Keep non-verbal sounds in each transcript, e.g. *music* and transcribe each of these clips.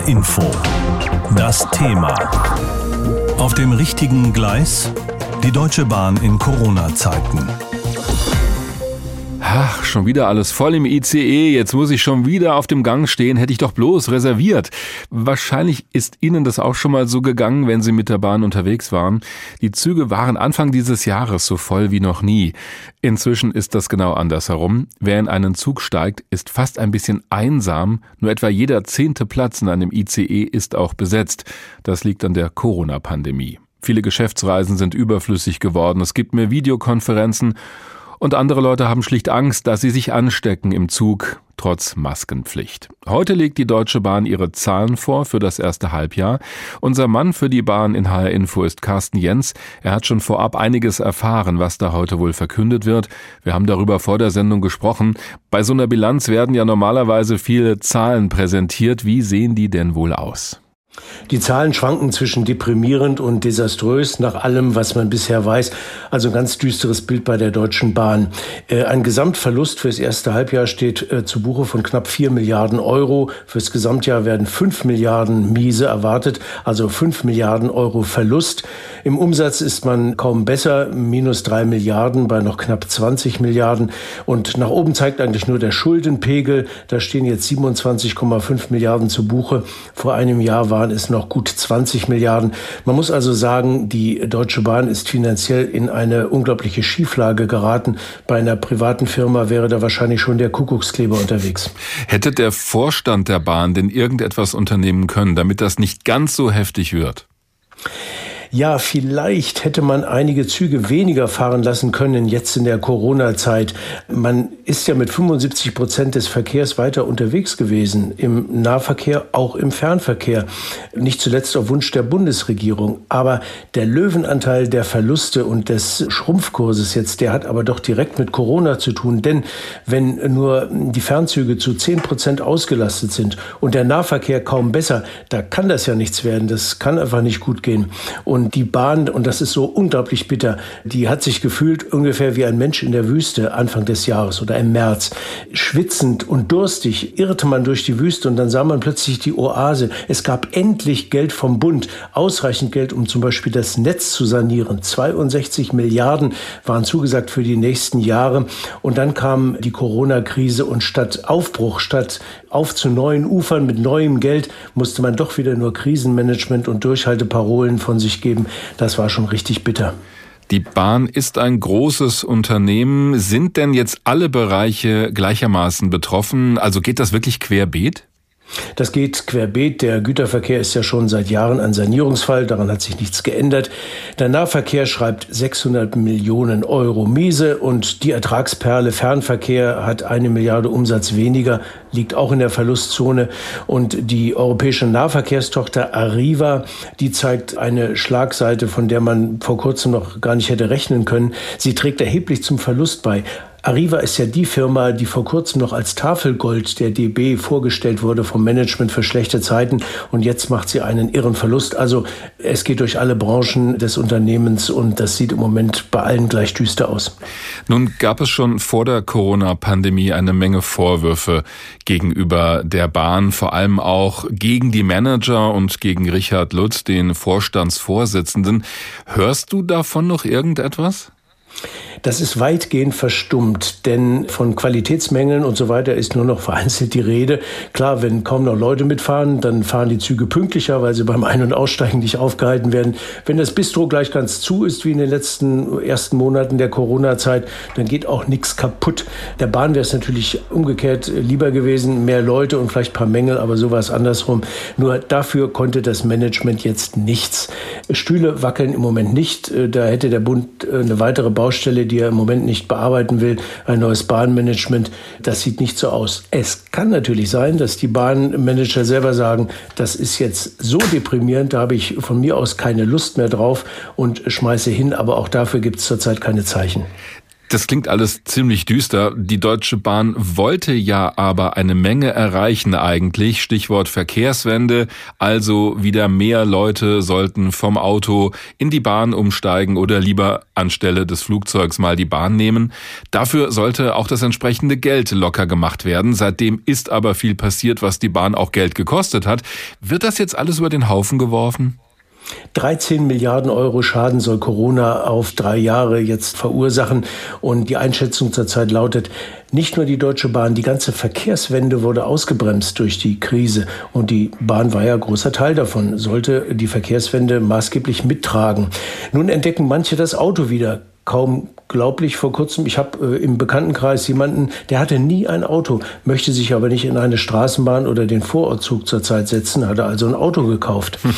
HR Info. Das Thema. Auf dem richtigen Gleis? Die Deutsche Bahn in Corona-Zeiten. Ach, schon wieder alles voll im ICE. Jetzt muss ich schon wieder auf dem Gang stehen. Hätte ich doch bloß reserviert. Wahrscheinlich ist Ihnen das auch schon mal so gegangen, wenn Sie mit der Bahn unterwegs waren. Die Züge waren Anfang dieses Jahres so voll wie noch nie. Inzwischen ist das genau andersherum. Wer in einen Zug steigt, ist fast ein bisschen einsam. Nur etwa jeder zehnte Platz in einem ICE ist auch besetzt. Das liegt an der Corona-Pandemie. Viele Geschäftsreisen sind überflüssig geworden. Es gibt mehr Videokonferenzen und andere Leute haben schlicht Angst, dass sie sich anstecken im Zug, trotz Maskenpflicht. Heute legt die Deutsche Bahn ihre Zahlen vor für das erste Halbjahr. Unser Mann für die Bahn in HR Info ist Carsten Jens. Er hat schon vorab einiges erfahren, was da heute wohl verkündet wird. Wir haben darüber vor der Sendung gesprochen. Bei so einer Bilanz werden ja normalerweise viele Zahlen präsentiert. Wie sehen die denn wohl aus? Die Zahlen schwanken zwischen deprimierend und desaströs nach allem, was man bisher weiß. Also ein ganz düsteres Bild bei der Deutschen Bahn. Äh, ein Gesamtverlust fürs erste Halbjahr steht äh, zu Buche von knapp vier Milliarden Euro. Fürs Gesamtjahr werden fünf Milliarden Miese erwartet, also fünf Milliarden Euro Verlust. Im Umsatz ist man kaum besser, minus drei Milliarden bei noch knapp 20 Milliarden. Und nach oben zeigt eigentlich nur der Schuldenpegel. Da stehen jetzt 27,5 Milliarden zu Buche. Vor einem Jahr waren es noch gut 20 Milliarden. Man muss also sagen, die Deutsche Bahn ist finanziell in eine unglaubliche Schieflage geraten. Bei einer privaten Firma wäre da wahrscheinlich schon der Kuckuckskleber unterwegs. Hätte der Vorstand der Bahn denn irgendetwas unternehmen können, damit das nicht ganz so heftig wird? Ja, vielleicht hätte man einige Züge weniger fahren lassen können jetzt in der Corona-Zeit. Man ist ja mit 75 Prozent des Verkehrs weiter unterwegs gewesen, im Nahverkehr, auch im Fernverkehr. Nicht zuletzt auf Wunsch der Bundesregierung. Aber der Löwenanteil der Verluste und des Schrumpfkurses jetzt, der hat aber doch direkt mit Corona zu tun. Denn wenn nur die Fernzüge zu 10 Prozent ausgelastet sind und der Nahverkehr kaum besser, da kann das ja nichts werden. Das kann einfach nicht gut gehen. Und und die Bahn, und das ist so unglaublich bitter, die hat sich gefühlt ungefähr wie ein Mensch in der Wüste Anfang des Jahres oder im März. Schwitzend und durstig irrte man durch die Wüste und dann sah man plötzlich die Oase. Es gab endlich Geld vom Bund, ausreichend Geld, um zum Beispiel das Netz zu sanieren. 62 Milliarden waren zugesagt für die nächsten Jahre. Und dann kam die Corona-Krise und statt Aufbruch, statt auf zu neuen Ufern mit neuem Geld, musste man doch wieder nur Krisenmanagement und Durchhalteparolen von sich geben geben. Das war schon richtig bitter. Die Bahn ist ein großes Unternehmen. Sind denn jetzt alle Bereiche gleichermaßen betroffen? Also geht das wirklich querbeet? Das geht querbeet. Der Güterverkehr ist ja schon seit Jahren ein Sanierungsfall. Daran hat sich nichts geändert. Der Nahverkehr schreibt 600 Millionen Euro Miese und die Ertragsperle Fernverkehr hat eine Milliarde Umsatz weniger, liegt auch in der Verlustzone. Und die europäische Nahverkehrstochter Arriva, die zeigt eine Schlagseite, von der man vor kurzem noch gar nicht hätte rechnen können. Sie trägt erheblich zum Verlust bei. Arriva ist ja die Firma, die vor kurzem noch als Tafelgold der DB vorgestellt wurde vom Management für schlechte Zeiten und jetzt macht sie einen irren Verlust. Also es geht durch alle Branchen des Unternehmens und das sieht im Moment bei allen gleich düster aus. Nun gab es schon vor der Corona-Pandemie eine Menge Vorwürfe gegenüber der Bahn, vor allem auch gegen die Manager und gegen Richard Lutz, den Vorstandsvorsitzenden. Hörst du davon noch irgendetwas? Das ist weitgehend verstummt, denn von Qualitätsmängeln und so weiter ist nur noch vereinzelt die Rede. Klar, wenn kaum noch Leute mitfahren, dann fahren die Züge pünktlicher, weil sie beim Ein- und Aussteigen nicht aufgehalten werden. Wenn das Bistro gleich ganz zu ist, wie in den letzten ersten Monaten der Corona-Zeit, dann geht auch nichts kaputt. Der Bahn wäre es natürlich umgekehrt lieber gewesen, mehr Leute und vielleicht ein paar Mängel, aber sowas andersrum. Nur dafür konnte das Management jetzt nichts. Stühle wackeln im Moment nicht. Da hätte der Bund äh, eine weitere Baustelle, die er im Moment nicht bearbeiten will, ein neues Bahnmanagement. Das sieht nicht so aus. Es kann natürlich sein, dass die Bahnmanager selber sagen, das ist jetzt so deprimierend, da habe ich von mir aus keine Lust mehr drauf und schmeiße hin, aber auch dafür gibt es zurzeit keine Zeichen. Das klingt alles ziemlich düster. Die Deutsche Bahn wollte ja aber eine Menge erreichen eigentlich. Stichwort Verkehrswende. Also wieder mehr Leute sollten vom Auto in die Bahn umsteigen oder lieber anstelle des Flugzeugs mal die Bahn nehmen. Dafür sollte auch das entsprechende Geld locker gemacht werden. Seitdem ist aber viel passiert, was die Bahn auch Geld gekostet hat. Wird das jetzt alles über den Haufen geworfen? 13 Milliarden Euro Schaden soll Corona auf drei Jahre jetzt verursachen. Und die Einschätzung zurzeit lautet, nicht nur die Deutsche Bahn, die ganze Verkehrswende wurde ausgebremst durch die Krise. Und die Bahn war ja großer Teil davon, sollte die Verkehrswende maßgeblich mittragen. Nun entdecken manche das Auto wieder kaum glaublich vor kurzem. Ich habe äh, im Bekanntenkreis jemanden, der hatte nie ein Auto, möchte sich aber nicht in eine Straßenbahn oder den Vorortzug zurzeit setzen, hatte also ein Auto gekauft. Hm.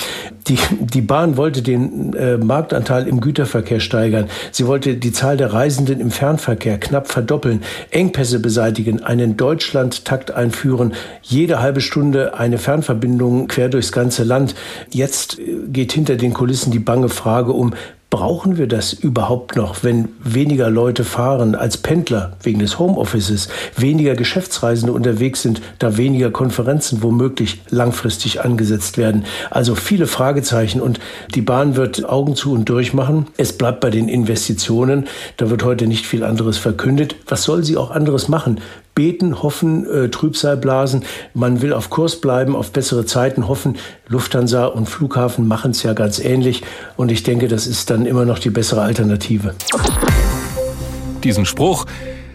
Die, die Bahn wollte den äh, Marktanteil im Güterverkehr steigern. Sie wollte die Zahl der Reisenden im Fernverkehr knapp verdoppeln, Engpässe beseitigen, einen Deutschlandtakt einführen, jede halbe Stunde eine Fernverbindung quer durchs ganze Land. Jetzt äh, geht hinter den Kulissen die bange Frage um, Brauchen wir das überhaupt noch, wenn weniger Leute fahren als Pendler wegen des Homeoffices, weniger Geschäftsreisende unterwegs sind, da weniger Konferenzen womöglich langfristig angesetzt werden? Also viele Fragezeichen und die Bahn wird Augen zu und durch machen. Es bleibt bei den Investitionen. Da wird heute nicht viel anderes verkündet. Was soll sie auch anderes machen? Beten, hoffen, äh, Trübsal blasen. Man will auf Kurs bleiben, auf bessere Zeiten hoffen. Lufthansa und Flughafen machen es ja ganz ähnlich. Und ich denke, das ist dann immer noch die bessere Alternative. Diesen Spruch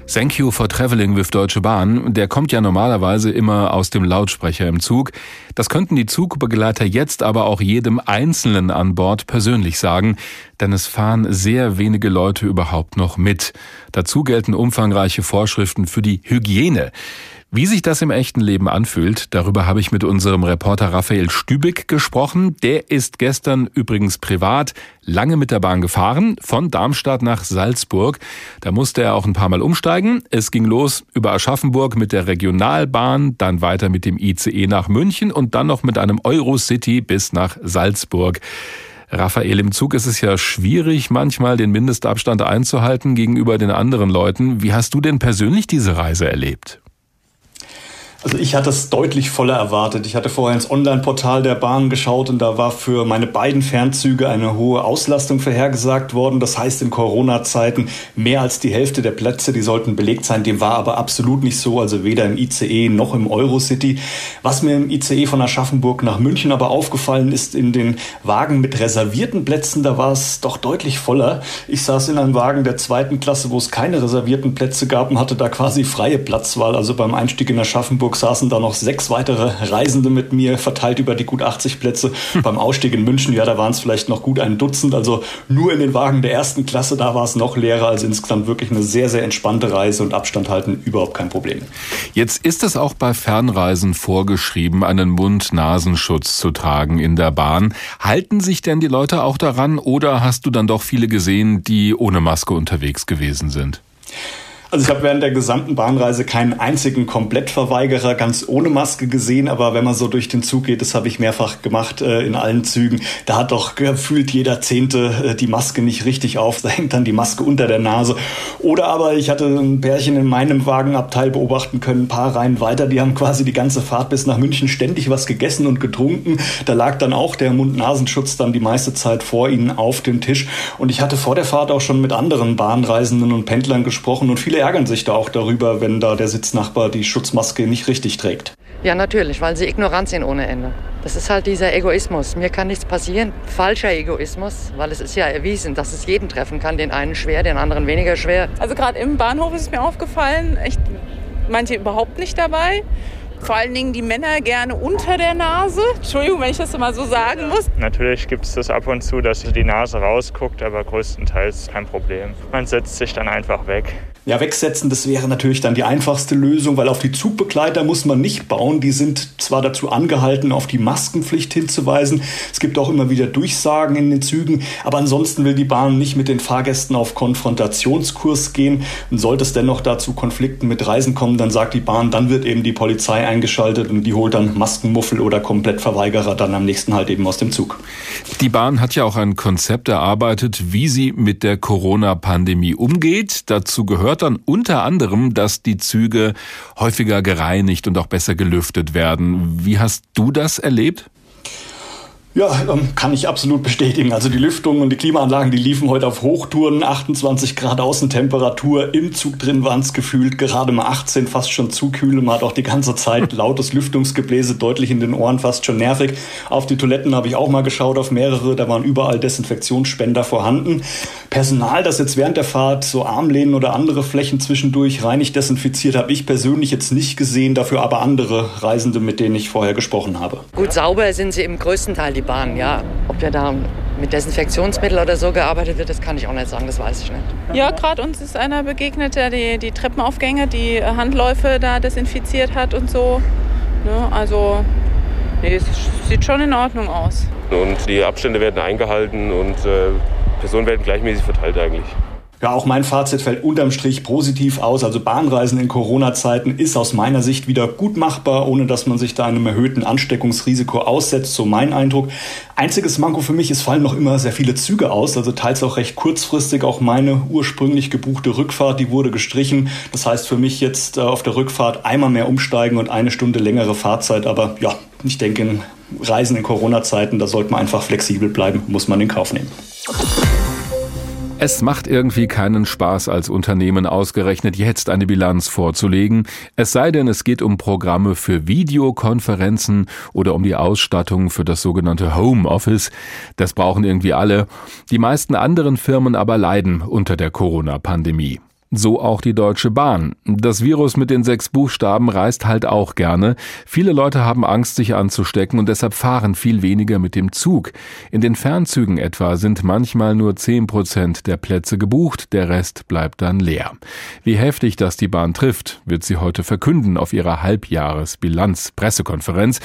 Thank you for traveling with Deutsche Bahn, der kommt ja normalerweise immer aus dem Lautsprecher im Zug. Das könnten die Zugbegleiter jetzt aber auch jedem Einzelnen an Bord persönlich sagen, denn es fahren sehr wenige Leute überhaupt noch mit. Dazu gelten umfangreiche Vorschriften für die Hygiene. Wie sich das im echten Leben anfühlt, darüber habe ich mit unserem Reporter Raphael Stübig gesprochen. Der ist gestern übrigens privat lange mit der Bahn gefahren, von Darmstadt nach Salzburg. Da musste er auch ein paar Mal umsteigen. Es ging los über Aschaffenburg mit der Regionalbahn, dann weiter mit dem ICE nach München und dann noch mit einem Eurocity bis nach Salzburg. Raphael, im Zug ist es ja schwierig, manchmal den Mindestabstand einzuhalten gegenüber den anderen Leuten. Wie hast du denn persönlich diese Reise erlebt? Also ich hatte es deutlich voller erwartet. Ich hatte vorher ins Online-Portal der Bahn geschaut und da war für meine beiden Fernzüge eine hohe Auslastung vorhergesagt worden. Das heißt in Corona-Zeiten mehr als die Hälfte der Plätze, die sollten belegt sein. Dem war aber absolut nicht so, also weder im ICE noch im Eurocity. Was mir im ICE von Aschaffenburg nach München aber aufgefallen ist, in den Wagen mit reservierten Plätzen, da war es doch deutlich voller. Ich saß in einem Wagen der zweiten Klasse, wo es keine reservierten Plätze gab und hatte da quasi freie Platzwahl. Also beim Einstieg in Aschaffenburg Saßen da noch sechs weitere Reisende mit mir, verteilt über die gut 80 Plätze. Hm. *laughs* Beim Ausstieg in München, ja, da waren es vielleicht noch gut ein Dutzend. Also nur in den Wagen der ersten Klasse, da war es noch leerer. Also insgesamt wirklich eine sehr, sehr entspannte Reise und Abstand halten überhaupt kein Problem. Jetzt ist es auch bei Fernreisen vorgeschrieben, einen Mund-Nasenschutz zu tragen in der Bahn. Halten sich denn die Leute auch daran oder hast du dann doch viele gesehen, die ohne Maske unterwegs gewesen sind? Also ich habe während der gesamten Bahnreise keinen einzigen Komplettverweigerer ganz ohne Maske gesehen, aber wenn man so durch den Zug geht, das habe ich mehrfach gemacht äh, in allen Zügen, da hat doch gefühlt jeder Zehnte äh, die Maske nicht richtig auf, da hängt dann die Maske unter der Nase. Oder aber ich hatte ein Pärchen in meinem Wagenabteil beobachten können, ein paar Reihen weiter, die haben quasi die ganze Fahrt bis nach München ständig was gegessen und getrunken. Da lag dann auch der Mund-Nasenschutz dann die meiste Zeit vor ihnen auf dem Tisch. Und ich hatte vor der Fahrt auch schon mit anderen Bahnreisenden und Pendlern gesprochen und viele Viele ärgern sich da auch darüber, wenn da der Sitznachbar die Schutzmaske nicht richtig trägt. Ja, natürlich, weil sie ignorant sind ohne Ende. Das ist halt dieser Egoismus. Mir kann nichts passieren. Falscher Egoismus, weil es ist ja erwiesen, dass es jeden treffen kann. Den einen schwer, den anderen weniger schwer. Also gerade im Bahnhof ist es mir aufgefallen, echt manche überhaupt nicht dabei. Vor allen Dingen die Männer gerne unter der Nase. Entschuldigung, wenn ich das mal so sagen muss. Natürlich gibt es das ab und zu, dass die Nase rausguckt, aber größtenteils kein Problem. Man setzt sich dann einfach weg. Ja, wegsetzen, das wäre natürlich dann die einfachste Lösung, weil auf die Zugbegleiter muss man nicht bauen. Die sind zwar dazu angehalten, auf die Maskenpflicht hinzuweisen. Es gibt auch immer wieder Durchsagen in den Zügen, aber ansonsten will die Bahn nicht mit den Fahrgästen auf Konfrontationskurs gehen. Und sollte es dennoch dazu Konflikten mit Reisen kommen, dann sagt die Bahn, dann wird eben die Polizei eingeschaltet und die holt dann Maskenmuffel oder Komplettverweigerer dann am nächsten halt eben aus dem Zug. Die Bahn hat ja auch ein Konzept erarbeitet, wie sie mit der Corona-Pandemie umgeht. Dazu gehört dann unter anderem, dass die Züge häufiger gereinigt und auch besser gelüftet werden. Wie hast du das erlebt? Ja, ähm, kann ich absolut bestätigen. Also die Lüftung und die Klimaanlagen, die liefen heute auf Hochtouren, 28 Grad Außentemperatur. Im Zug drin waren es gefühlt gerade mal 18, fast schon zu kühl. Man hat auch die ganze Zeit *laughs* lautes Lüftungsgebläse deutlich in den Ohren, fast schon nervig. Auf die Toiletten habe ich auch mal geschaut, auf mehrere. Da waren überall Desinfektionsspender vorhanden. Personal, das jetzt während der Fahrt so Armlehnen oder andere Flächen zwischendurch reinig desinfiziert, habe ich persönlich jetzt nicht gesehen. Dafür aber andere Reisende, mit denen ich vorher gesprochen habe. Gut sauber sind sie im größten Teil, die Bahn, ja. Ob ja da mit Desinfektionsmittel oder so gearbeitet wird, das kann ich auch nicht sagen, das weiß ich nicht. Ja, gerade uns ist einer begegnet, der die, die Treppenaufgänge, die Handläufe da desinfiziert hat und so. Ne, also, nee, es sieht schon in Ordnung aus. Und die Abstände werden eingehalten und äh, Personen werden gleichmäßig verteilt eigentlich. Ja, auch mein Fazit fällt unterm Strich positiv aus. Also Bahnreisen in Corona-Zeiten ist aus meiner Sicht wieder gut machbar, ohne dass man sich da einem erhöhten Ansteckungsrisiko aussetzt, so mein Eindruck. Einziges Manko für mich, es fallen noch immer sehr viele Züge aus, also teils auch recht kurzfristig. Auch meine ursprünglich gebuchte Rückfahrt, die wurde gestrichen. Das heißt für mich jetzt äh, auf der Rückfahrt einmal mehr umsteigen und eine Stunde längere Fahrzeit. Aber ja, ich denke, in Reisen in Corona-Zeiten, da sollte man einfach flexibel bleiben, muss man in Kauf nehmen. Es macht irgendwie keinen Spaß, als Unternehmen ausgerechnet jetzt eine Bilanz vorzulegen, es sei denn, es geht um Programme für Videokonferenzen oder um die Ausstattung für das sogenannte Homeoffice. Das brauchen irgendwie alle. Die meisten anderen Firmen aber leiden unter der Corona-Pandemie. So auch die Deutsche Bahn. Das Virus mit den sechs Buchstaben reist halt auch gerne. Viele Leute haben Angst, sich anzustecken und deshalb fahren viel weniger mit dem Zug. In den Fernzügen etwa sind manchmal nur zehn Prozent der Plätze gebucht, der Rest bleibt dann leer. Wie heftig das die Bahn trifft, wird sie heute verkünden auf ihrer Halbjahresbilanz-Pressekonferenz.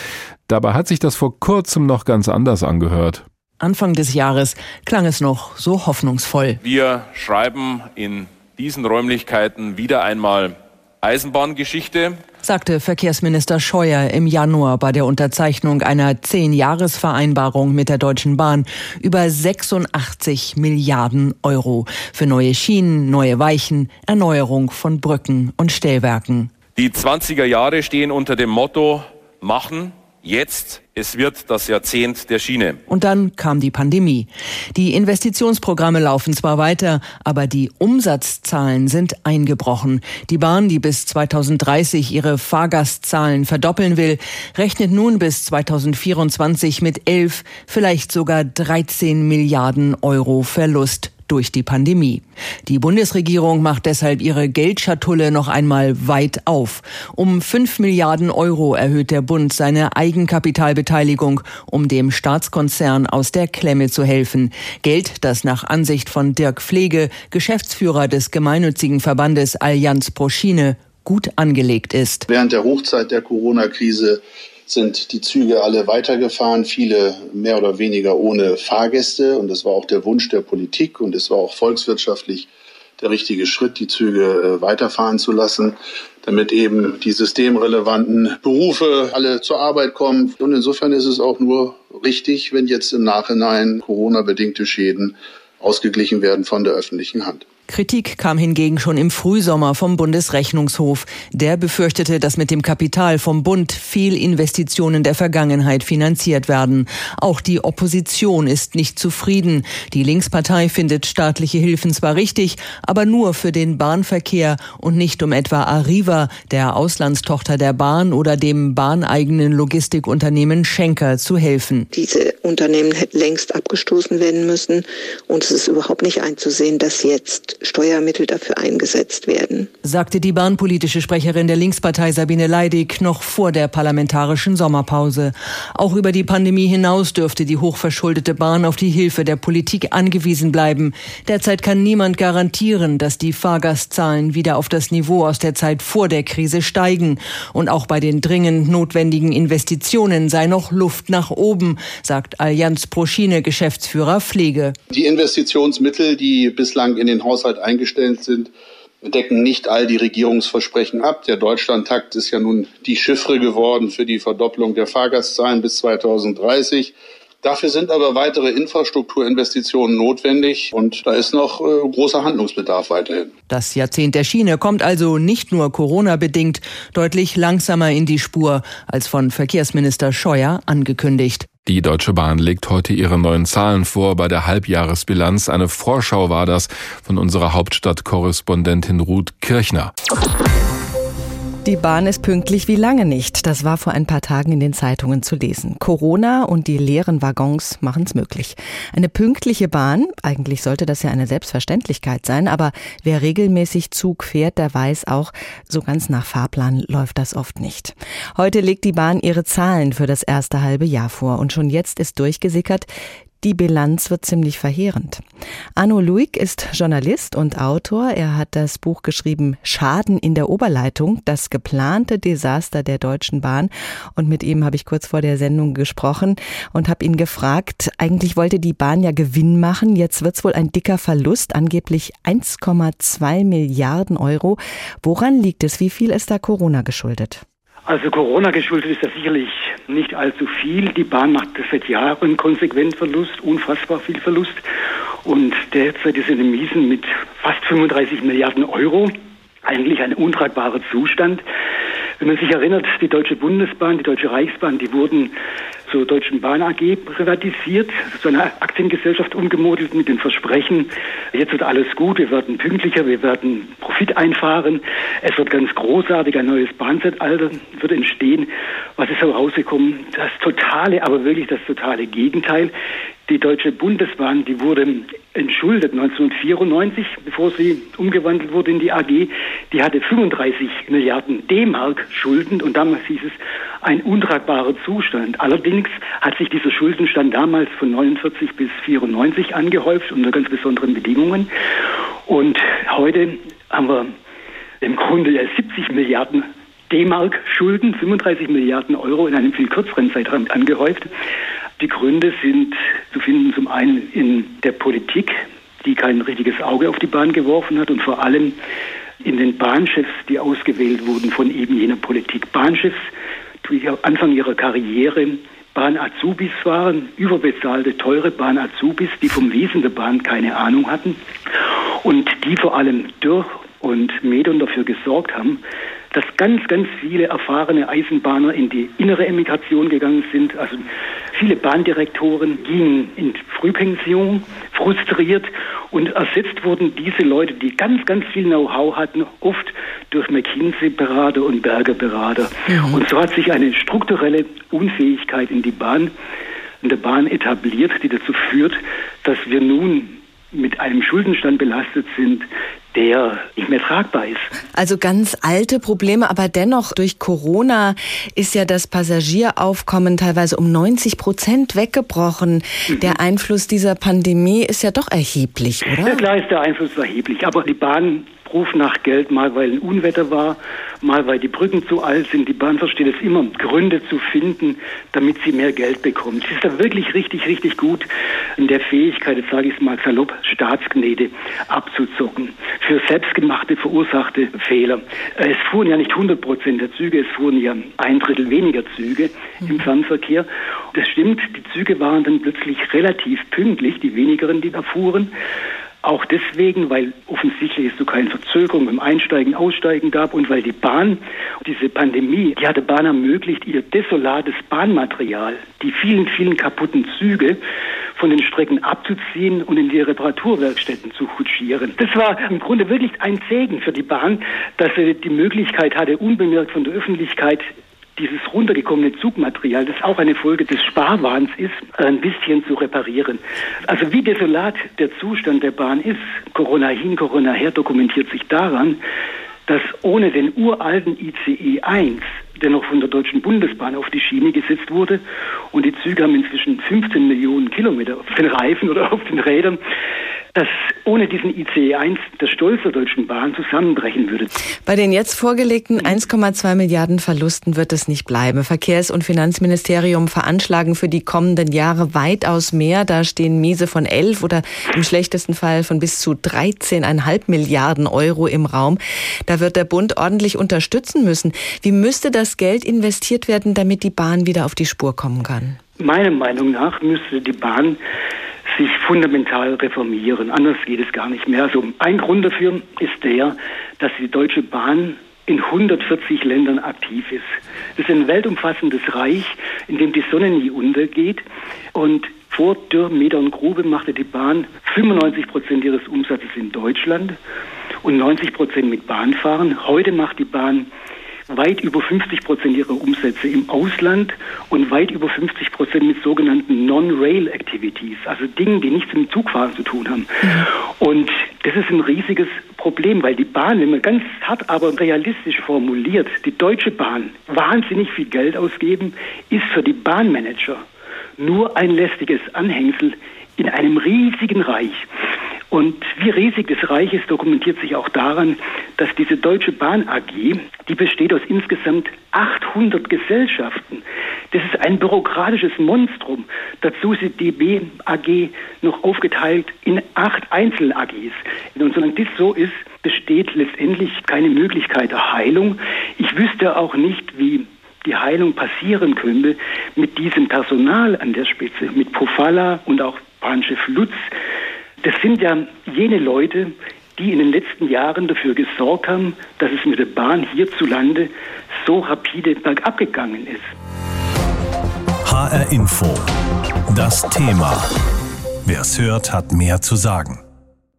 Dabei hat sich das vor kurzem noch ganz anders angehört. Anfang des Jahres klang es noch so hoffnungsvoll. Wir schreiben in diesen Räumlichkeiten wieder einmal Eisenbahngeschichte, sagte Verkehrsminister Scheuer im Januar bei der Unterzeichnung einer Zehn-Jahres-Vereinbarung mit der Deutschen Bahn über 86 Milliarden Euro für neue Schienen, neue Weichen, Erneuerung von Brücken und Stellwerken. Die 20er Jahre stehen unter dem Motto Machen, Jetzt, es wird das Jahrzehnt der Schiene. Und dann kam die Pandemie. Die Investitionsprogramme laufen zwar weiter, aber die Umsatzzahlen sind eingebrochen. Die Bahn, die bis 2030 ihre Fahrgastzahlen verdoppeln will, rechnet nun bis 2024 mit 11, vielleicht sogar 13 Milliarden Euro Verlust durch die Pandemie. Die Bundesregierung macht deshalb ihre Geldschatulle noch einmal weit auf. Um 5 Milliarden Euro erhöht der Bund seine Eigenkapitalbeteiligung, um dem Staatskonzern aus der Klemme zu helfen. Geld, das nach Ansicht von Dirk Pflege, Geschäftsführer des gemeinnützigen Verbandes Allianz pro Schiene, gut angelegt ist. Während der Hochzeit der Corona-Krise sind die Züge alle weitergefahren, viele mehr oder weniger ohne Fahrgäste. Und das war auch der Wunsch der Politik und es war auch volkswirtschaftlich der richtige Schritt, die Züge äh, weiterfahren zu lassen, damit eben die systemrelevanten Berufe alle zur Arbeit kommen. Und insofern ist es auch nur richtig, wenn jetzt im Nachhinein Corona-bedingte Schäden ausgeglichen werden von der öffentlichen Hand. Kritik kam hingegen schon im Frühsommer vom Bundesrechnungshof. Der befürchtete, dass mit dem Kapital vom Bund Fehlinvestitionen der Vergangenheit finanziert werden. Auch die Opposition ist nicht zufrieden. Die Linkspartei findet staatliche Hilfen zwar richtig, aber nur für den Bahnverkehr und nicht um etwa Arriva, der Auslandstochter der Bahn oder dem bahneigenen Logistikunternehmen Schenker zu helfen. Diese Unternehmen hätten längst abgestoßen werden müssen und es ist überhaupt nicht einzusehen, dass jetzt Steuermittel dafür eingesetzt werden. Sagte die bahnpolitische Sprecherin der Linkspartei Sabine Leidig noch vor der parlamentarischen Sommerpause. Auch über die Pandemie hinaus dürfte die hochverschuldete Bahn auf die Hilfe der Politik angewiesen bleiben. Derzeit kann niemand garantieren, dass die Fahrgastzahlen wieder auf das Niveau aus der Zeit vor der Krise steigen. Und auch bei den dringend notwendigen Investitionen sei noch Luft nach oben, sagt Allianz Pro Schiene Geschäftsführer Pflege. Die Investitionsmittel, die bislang in den Haushalt eingestellt sind, decken nicht all die Regierungsversprechen ab. Der Deutschlandtakt ist ja nun die Chiffre geworden für die Verdopplung der Fahrgastzahlen bis 2030. Dafür sind aber weitere Infrastrukturinvestitionen notwendig und da ist noch äh, großer Handlungsbedarf weiterhin. Das Jahrzehnt der Schiene kommt also nicht nur Corona-bedingt deutlich langsamer in die Spur als von Verkehrsminister Scheuer angekündigt. Die Deutsche Bahn legt heute ihre neuen Zahlen vor bei der Halbjahresbilanz. Eine Vorschau war das von unserer Hauptstadtkorrespondentin Ruth Kirchner. Die Bahn ist pünktlich wie lange nicht. Das war vor ein paar Tagen in den Zeitungen zu lesen. Corona und die leeren Waggons machen es möglich. Eine pünktliche Bahn, eigentlich sollte das ja eine Selbstverständlichkeit sein, aber wer regelmäßig Zug fährt, der weiß auch, so ganz nach Fahrplan läuft das oft nicht. Heute legt die Bahn ihre Zahlen für das erste halbe Jahr vor und schon jetzt ist durchgesickert, die Bilanz wird ziemlich verheerend. Arno Luig ist Journalist und Autor. Er hat das Buch geschrieben Schaden in der Oberleitung, das geplante Desaster der Deutschen Bahn. Und mit ihm habe ich kurz vor der Sendung gesprochen und habe ihn gefragt, eigentlich wollte die Bahn ja Gewinn machen. Jetzt wird es wohl ein dicker Verlust, angeblich 1,2 Milliarden Euro. Woran liegt es? Wie viel ist da Corona geschuldet? Also Corona geschuldet ist das sicherlich nicht allzu viel. Die Bahn macht seit Jahren konsequent Verlust, unfassbar viel Verlust. Und derzeit ist in den Miesen mit fast 35 Milliarden Euro eigentlich ein untragbarer Zustand. Wenn man sich erinnert, die Deutsche Bundesbahn, die Deutsche Reichsbahn, die wurden zur Deutschen Bahn AG privatisiert, zu einer Aktiengesellschaft umgemodelt mit dem Versprechen, jetzt wird alles gut, wir werden pünktlicher, wir werden Profit einfahren, es wird ganz großartig, ein neues Bahnzeitalter wird entstehen. Was ist herausgekommen? Das totale, aber wirklich das totale Gegenteil. Die Deutsche Bundesbahn, die wurde entschuldet 1994, bevor sie umgewandelt wurde in die AG. Die hatte 35 Milliarden D-Mark Schulden und damals hieß es ein untragbarer Zustand. Allerdings hat sich dieser Schuldenstand damals von 49 bis 94 angehäuft unter ganz besonderen Bedingungen. Und heute haben wir im Grunde 70 Milliarden D-Mark Schulden, 35 Milliarden Euro in einem viel kürzeren Zeitraum angehäuft. Die Gründe sind zu finden zum einen in der Politik, die kein richtiges Auge auf die Bahn geworfen hat und vor allem in den Bahnchefs, die ausgewählt wurden von eben jener Politik. Bahnchefs, die am Anfang ihrer Karriere Bahn-Azubis waren, überbezahlte, teure Bahn-Azubis, die vom Wesen der Bahn keine Ahnung hatten und die vor allem Dürr und Medon dafür gesorgt haben, dass ganz, ganz viele erfahrene Eisenbahner in die innere Emigration gegangen sind. Also viele Bahndirektoren gingen in Frühpension, frustriert und ersetzt wurden diese Leute, die ganz, ganz viel Know-how hatten, oft durch McKinsey-Berater und Berger-Berater. Mhm. Und so hat sich eine strukturelle Unfähigkeit in die Bahn, in der Bahn etabliert, die dazu führt, dass wir nun mit einem Schuldenstand belastet sind, der nicht mehr tragbar ist. Also ganz alte Probleme, aber dennoch durch Corona ist ja das Passagieraufkommen teilweise um 90 Prozent weggebrochen. Mhm. Der Einfluss dieser Pandemie ist ja doch erheblich, oder? Ja, klar ist der Einfluss erheblich, aber die Bahn ruft nach Geld, mal weil ein Unwetter war, mal weil die Brücken zu alt sind. Die Bahn versteht es immer, Gründe zu finden, damit sie mehr Geld bekommt. Sie ist da wirklich richtig, richtig gut in der Fähigkeit, jetzt sage ich es mal salopp, Staatsgnäde abzuzocken. Für selbstgemachte, verursachte Fehler. Es fuhren ja nicht 100 Prozent der Züge, es fuhren ja ein Drittel weniger Züge mhm. im Fernverkehr. Das stimmt, die Züge waren dann plötzlich relativ pünktlich, die wenigeren, die da fuhren. Auch deswegen, weil offensichtlich es so keine Verzögerung beim Einsteigen, Aussteigen gab und weil die Bahn, diese Pandemie, die hatte Bahn ermöglicht, ihr desolates Bahnmaterial, die vielen, vielen kaputten Züge von den Strecken abzuziehen und in die Reparaturwerkstätten zu kutschieren. Das war im Grunde wirklich ein Segen für die Bahn, dass sie die Möglichkeit hatte, unbemerkt von der Öffentlichkeit dieses runtergekommene Zugmaterial, das auch eine Folge des Sparwahns ist, ein bisschen zu reparieren. Also wie desolat der Zustand der Bahn ist, Corona hin, Corona her, dokumentiert sich daran, dass ohne den uralten ICE 1 der noch von der Deutschen Bundesbahn auf die Schiene gesetzt wurde. Und die Züge haben inzwischen 15 Millionen Kilometer auf den Reifen oder auf den Rädern dass ohne diesen ICE 1 der Stolz der Deutschen Bahn zusammenbrechen würde. Bei den jetzt vorgelegten 1,2 Milliarden Verlusten wird es nicht bleiben. Verkehrs- und Finanzministerium veranschlagen für die kommenden Jahre weitaus mehr. Da stehen Miese von 11 oder im schlechtesten Fall von bis zu 13,5 Milliarden Euro im Raum. Da wird der Bund ordentlich unterstützen müssen. Wie müsste das Geld investiert werden, damit die Bahn wieder auf die Spur kommen kann? Meiner Meinung nach müsste die Bahn sich fundamental reformieren. Anders geht es gar nicht mehr. Also ein Grund dafür ist der, dass die Deutsche Bahn in 140 Ländern aktiv ist. Das ist ein weltumfassendes Reich, in dem die Sonne nie untergeht. Und vor Dürr, Meter und Grube machte die Bahn 95 Prozent ihres Umsatzes in Deutschland und 90 Prozent mit Bahnfahren. Heute macht die Bahn weit über 50 Prozent ihrer Umsätze im Ausland und weit über 50 Prozent mit sogenannten Non-Rail-Activities, also Dingen, die nichts mit Zugfahren zu tun haben. Mhm. Und das ist ein riesiges Problem, weil die Bahn, wenn man ganz hart, aber realistisch formuliert, die Deutsche Bahn wahnsinnig viel Geld ausgeben, ist für die Bahnmanager nur ein lästiges Anhängsel in einem riesigen Reich. Und wie riesig das Reich ist, dokumentiert sich auch daran, dass diese Deutsche Bahn AG, die besteht aus insgesamt 800 Gesellschaften. Das ist ein bürokratisches Monstrum. Dazu ist die DB AG noch aufgeteilt in acht Einzel-AGs. Und solange das so ist, besteht letztendlich keine Möglichkeit der Heilung. Ich wüsste auch nicht, wie die Heilung passieren könnte mit diesem Personal an der Spitze, mit Pofalla und auch Bahnchef Lutz, das sind ja jene Leute, die in den letzten Jahren dafür gesorgt haben, dass es mit der Bahn hierzulande so rapide bergab gegangen ist. HR Info. Das Thema. Wer es hört, hat mehr zu sagen.